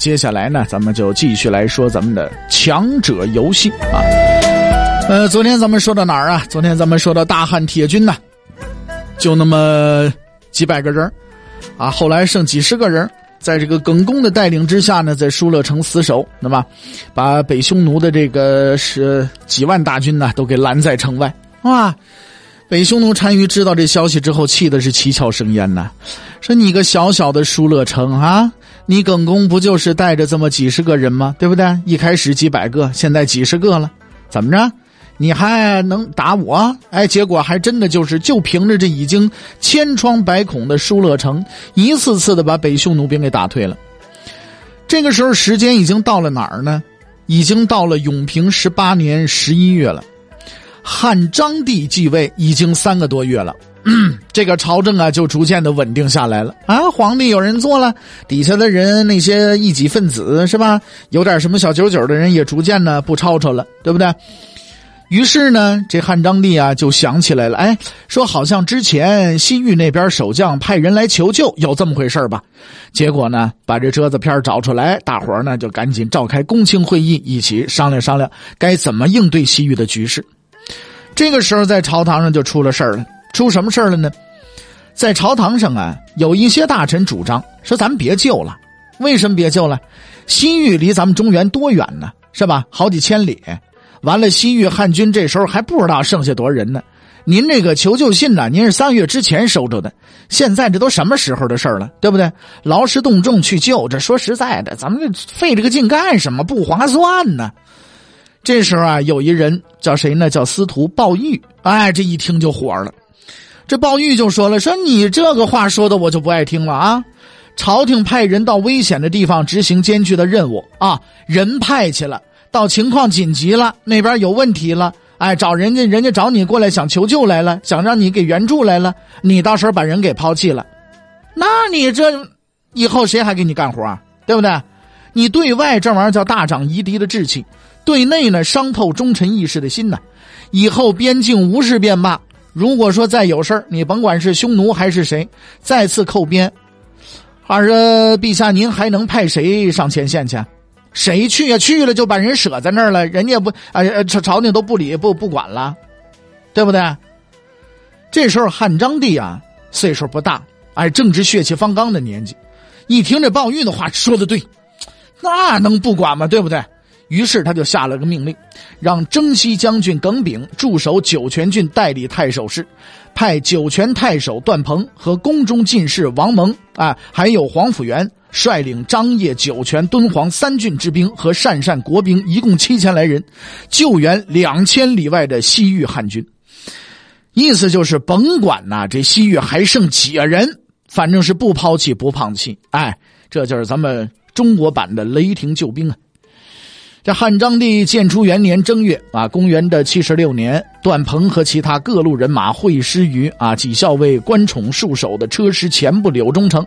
接下来呢，咱们就继续来说咱们的强者游戏啊。呃，昨天咱们说到哪儿啊？昨天咱们说到大汉铁军呐，就那么几百个人啊，后来剩几十个人，在这个耿恭的带领之下呢，在疏勒城死守，那么把北匈奴的这个是几万大军呢，都给拦在城外啊。北匈奴单于知道这消息之后，气的是七窍生烟呐，说你个小小的疏勒城啊！你耿恭不就是带着这么几十个人吗？对不对？一开始几百个，现在几十个了，怎么着？你还能打我？哎，结果还真的就是就凭着这已经千疮百孔的疏勒城，一次次的把北匈奴兵给打退了。这个时候时间已经到了哪儿呢？已经到了永平十八年十一月了，汉章帝继位已经三个多月了。这个朝政啊，就逐渐的稳定下来了啊！皇帝有人做了，底下的人那些异己分子是吧？有点什么小九九的人也逐渐呢不吵吵了，对不对？于是呢，这汉章帝啊就想起来了，哎，说好像之前西域那边守将派人来求救，有这么回事吧？结果呢，把这折子片找出来，大伙呢就赶紧召开公卿会议，一起商量商量该怎么应对西域的局势。这个时候，在朝堂上就出了事儿了。出什么事了呢？在朝堂上啊，有一些大臣主张说：“咱们别救了，为什么别救了？西域离咱们中原多远呢？是吧？好几千里。完了，西域汉军这时候还不知道剩下多少人呢。您这个求救信呢，您是三月之前收着的，现在这都什么时候的事了，对不对？劳师动众去救，这说实在的，咱们这费这个劲干什么？不划算呢。这时候啊，有一人叫谁呢？叫司徒鲍玉。哎，这一听就火了。这鲍玉就说了：“说你这个话说的我就不爱听了啊！朝廷派人到危险的地方执行艰巨的任务啊，人派去了，到情况紧急了，那边有问题了，哎，找人家人家找你过来想求救来了，想让你给援助来了，你到时候把人给抛弃了，那你这以后谁还给你干活啊？对不对？你对外这玩意儿叫大长夷狄的志气，对内呢伤透忠臣义士的心呐，以后边境无事便罢。”如果说再有事儿，你甭管是匈奴还是谁，再次扣边，二说陛下您还能派谁上前线去？谁去呀？去了就把人舍在那儿了，人家不啊朝朝廷都不理不不管了，对不对？这时候汉章帝啊岁数不大，哎正值血气方刚的年纪，一听这鲍玉的话说的对，那能不管吗？对不对？于是他就下了个命令，让征西将军耿炳驻守酒泉郡，代理太守事，派酒泉太守段鹏和宫中进士王蒙啊，还有黄甫元率领张掖、酒泉、敦煌三郡之兵和鄯善国兵，一共七千来人，救援两千里外的西域汉军。意思就是，甭管呐，这西域还剩几个人，反正是不抛弃不放弃。哎，这就是咱们中国版的雷霆救兵啊！这汉章帝建初元年正月啊，公元的七十六年，段鹏和其他各路人马会师于啊几校尉关宠戍守的车师前部柳中城。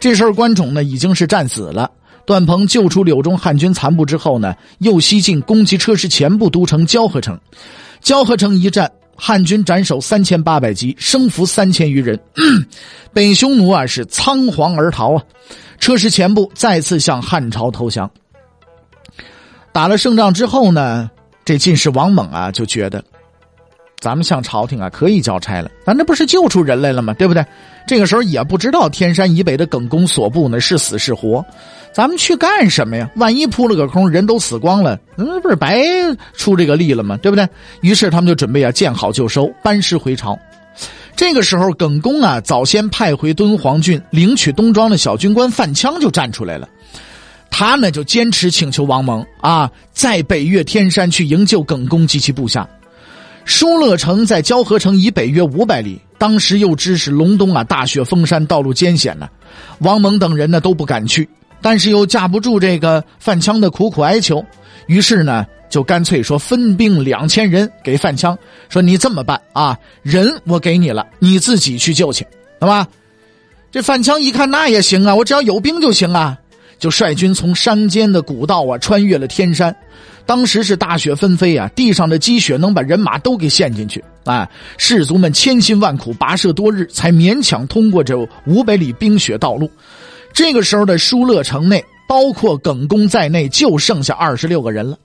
这时候关宠呢已经是战死了。段鹏救出柳中汉军残部之后呢，又西进攻击车师前部都城交河城。交河城一战，汉军斩首三千八百级，生俘三千余人。北匈奴啊是仓皇而逃啊，车师前部再次向汉朝投降。打了胜仗之后呢，这进士王猛啊就觉得，咱们向朝廷啊可以交差了，咱这不是救出人来了吗？对不对？这个时候也不知道天山以北的耿恭所部呢是死是活，咱们去干什么呀？万一扑了个空，人都死光了，那不是白出这个力了吗？对不对？于是他们就准备啊见好就收，班师回朝。这个时候，耿恭啊早先派回敦煌郡领取东庄的小军官范羌就站出来了。他呢就坚持请求王蒙啊，在北岳天山去营救耿恭及其部下。疏勒城在交河城以北约五百里，当时又知是隆冬啊，大雪封山，道路艰险呢。王蒙等人呢都不敢去。但是又架不住这个范羌的苦苦哀求，于是呢，就干脆说分兵两千人给范羌，说你这么办啊，人我给你了，你自己去救去，好吧？这范羌一看那也行啊，我只要有兵就行啊，就率军从山间的古道啊，穿越了天山。当时是大雪纷飞啊，地上的积雪能把人马都给陷进去。哎，士卒们千辛万苦跋涉多日，才勉强通过这五百里冰雪道路。这个时候的疏勒城内，包括耿恭在内，就剩下二十六个人了，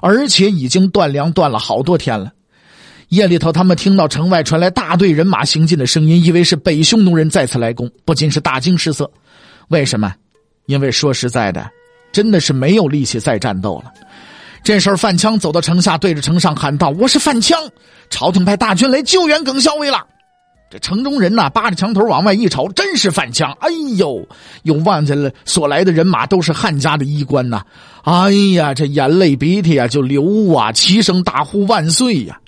而且已经断粮断了好多天了。夜里头，他们听到城外传来大队人马行进的声音，以为是北匈奴人再次来攻，不禁是大惊失色。为什么？因为说实在的，真的是没有力气再战斗了。这时候，范强走到城下，对着城上喊道：“我是范强，朝廷派大军来救援耿校尉了。”这城中人呐，扒着墙头往外一瞅，真是范强。哎呦，又望见了所来的人马都是汉家的衣冠呐！哎呀，这眼泪鼻涕啊就流啊，齐声大呼万岁呀！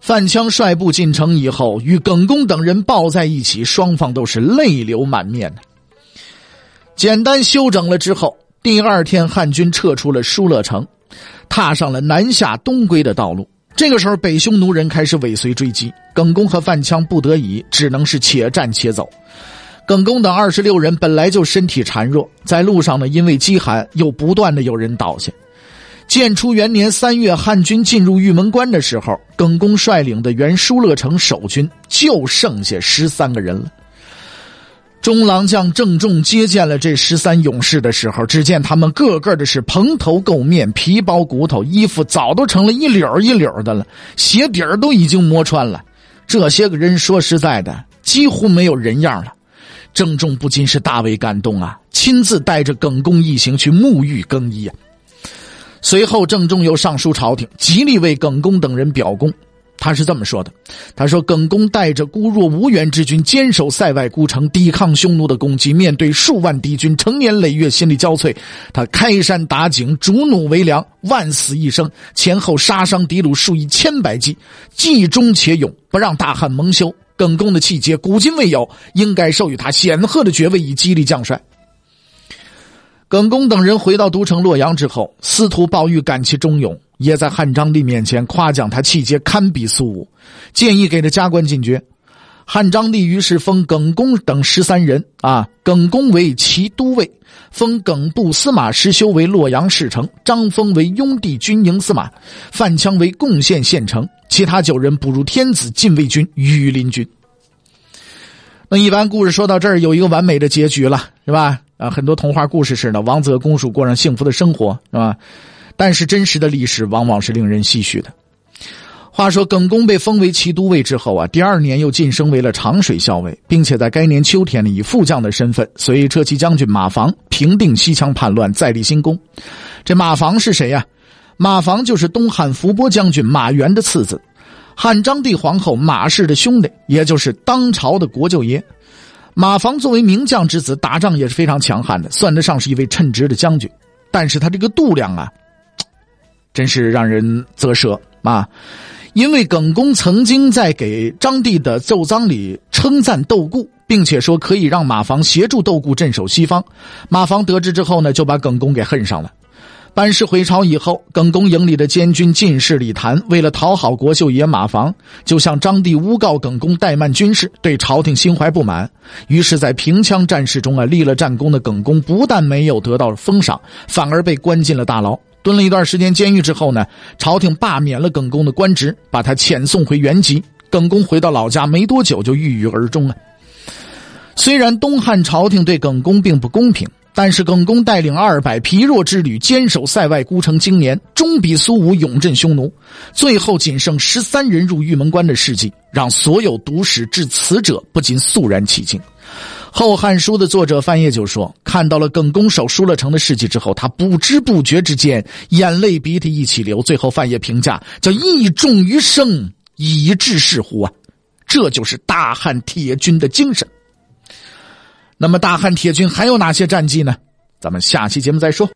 范强率部进城以后，与耿恭等人抱在一起，双方都是泪流满面的。简单休整了之后，第二天汉军撤出了疏勒城，踏上了南下东归的道路。这个时候，北匈奴人开始尾随追击，耿恭和范强不得已，只能是且战且走。耿恭等二十六人本来就身体孱弱，在路上呢，因为饥寒，又不断的有人倒下。建初元年三月，汉军进入玉门关的时候，耿恭率领的原疏勒城守军就剩下十三个人了。中郎将郑重接见了这十三勇士的时候，只见他们个个的是蓬头垢面、皮包骨头，衣服早都成了一绺一绺的了，鞋底儿都已经磨穿了。这些个人说实在的，几乎没有人样了。郑重不禁是大为感动啊，亲自带着耿恭一行去沐浴更衣啊。随后，郑重又上书朝廷，极力为耿恭等人表功。他是这么说的：“他说，耿恭带着孤弱无援之军，坚守塞外孤城，抵抗匈奴的攻击。面对数万敌军，成年累月，心力交瘁。他开山打井，逐弩为粮，万死一生，前后杀伤敌虏数以千百计，既忠且勇，不让大汉蒙羞。耿恭的气节，古今未有，应该授予他显赫的爵位，以激励将帅。”耿恭等人回到都城洛阳之后，司徒鲍玉感其忠勇，也在汉章帝面前夸奖他气节堪比苏武，建议给他加官进爵。汉章帝于是封耿恭等十三人啊，耿恭为骑都尉，封耿部司马师修为洛阳侍丞，张封为雍地军营司马，范羌为贡县县丞，其他九人补入天子禁卫军羽林军。那一般故事说到这儿，有一个完美的结局了，是吧？啊，很多童话故事似的，王子和公主过上幸福的生活，是吧？但是真实的历史往往是令人唏嘘的。话说，耿恭被封为骑都尉之后啊，第二年又晋升为了长水校尉，并且在该年秋天呢，以副将的身份随车骑将军马房平定西羌叛乱，再立新功。这马房是谁呀？马房就是东汉伏波将军马援的次子，汉章帝皇后马氏的兄弟，也就是当朝的国舅爷。马房作为名将之子，打仗也是非常强悍的，算得上是一位称职的将军。但是他这个度量啊，真是让人啧舌啊！因为耿恭曾经在给张帝的奏章里称赞窦固，并且说可以让马房协助窦固镇守西方。马房得知之后呢，就把耿恭给恨上了。班师回朝以后，耿恭营里的监军进士李谭为了讨好国舅爷马房，就向张帝诬告耿恭怠慢军事，对朝廷心怀不满。于是，在平羌战事中啊，立了战功的耿恭不但没有得到封赏，反而被关进了大牢，蹲了一段时间监狱之后呢，朝廷罢免了耿恭的官职，把他遣送回原籍。耿恭回到老家没多久就郁郁而终了。虽然东汉朝廷对耿恭并不公平。但是耿恭带领二百疲弱之旅坚守塞外孤城经年，终比苏武勇镇匈奴，最后仅剩十三人入玉门关的事迹，让所有读史至此者不禁肃然起敬。《后汉书》的作者范晔就说：“看到了耿恭守疏勒城的事迹之后，他不知不觉之间眼泪鼻涕一起流。最后范晔评价叫‘义重于生，以至是乎’啊，这就是大汉铁军的精神。”那么，大汉铁军还有哪些战绩呢？咱们下期节目再说。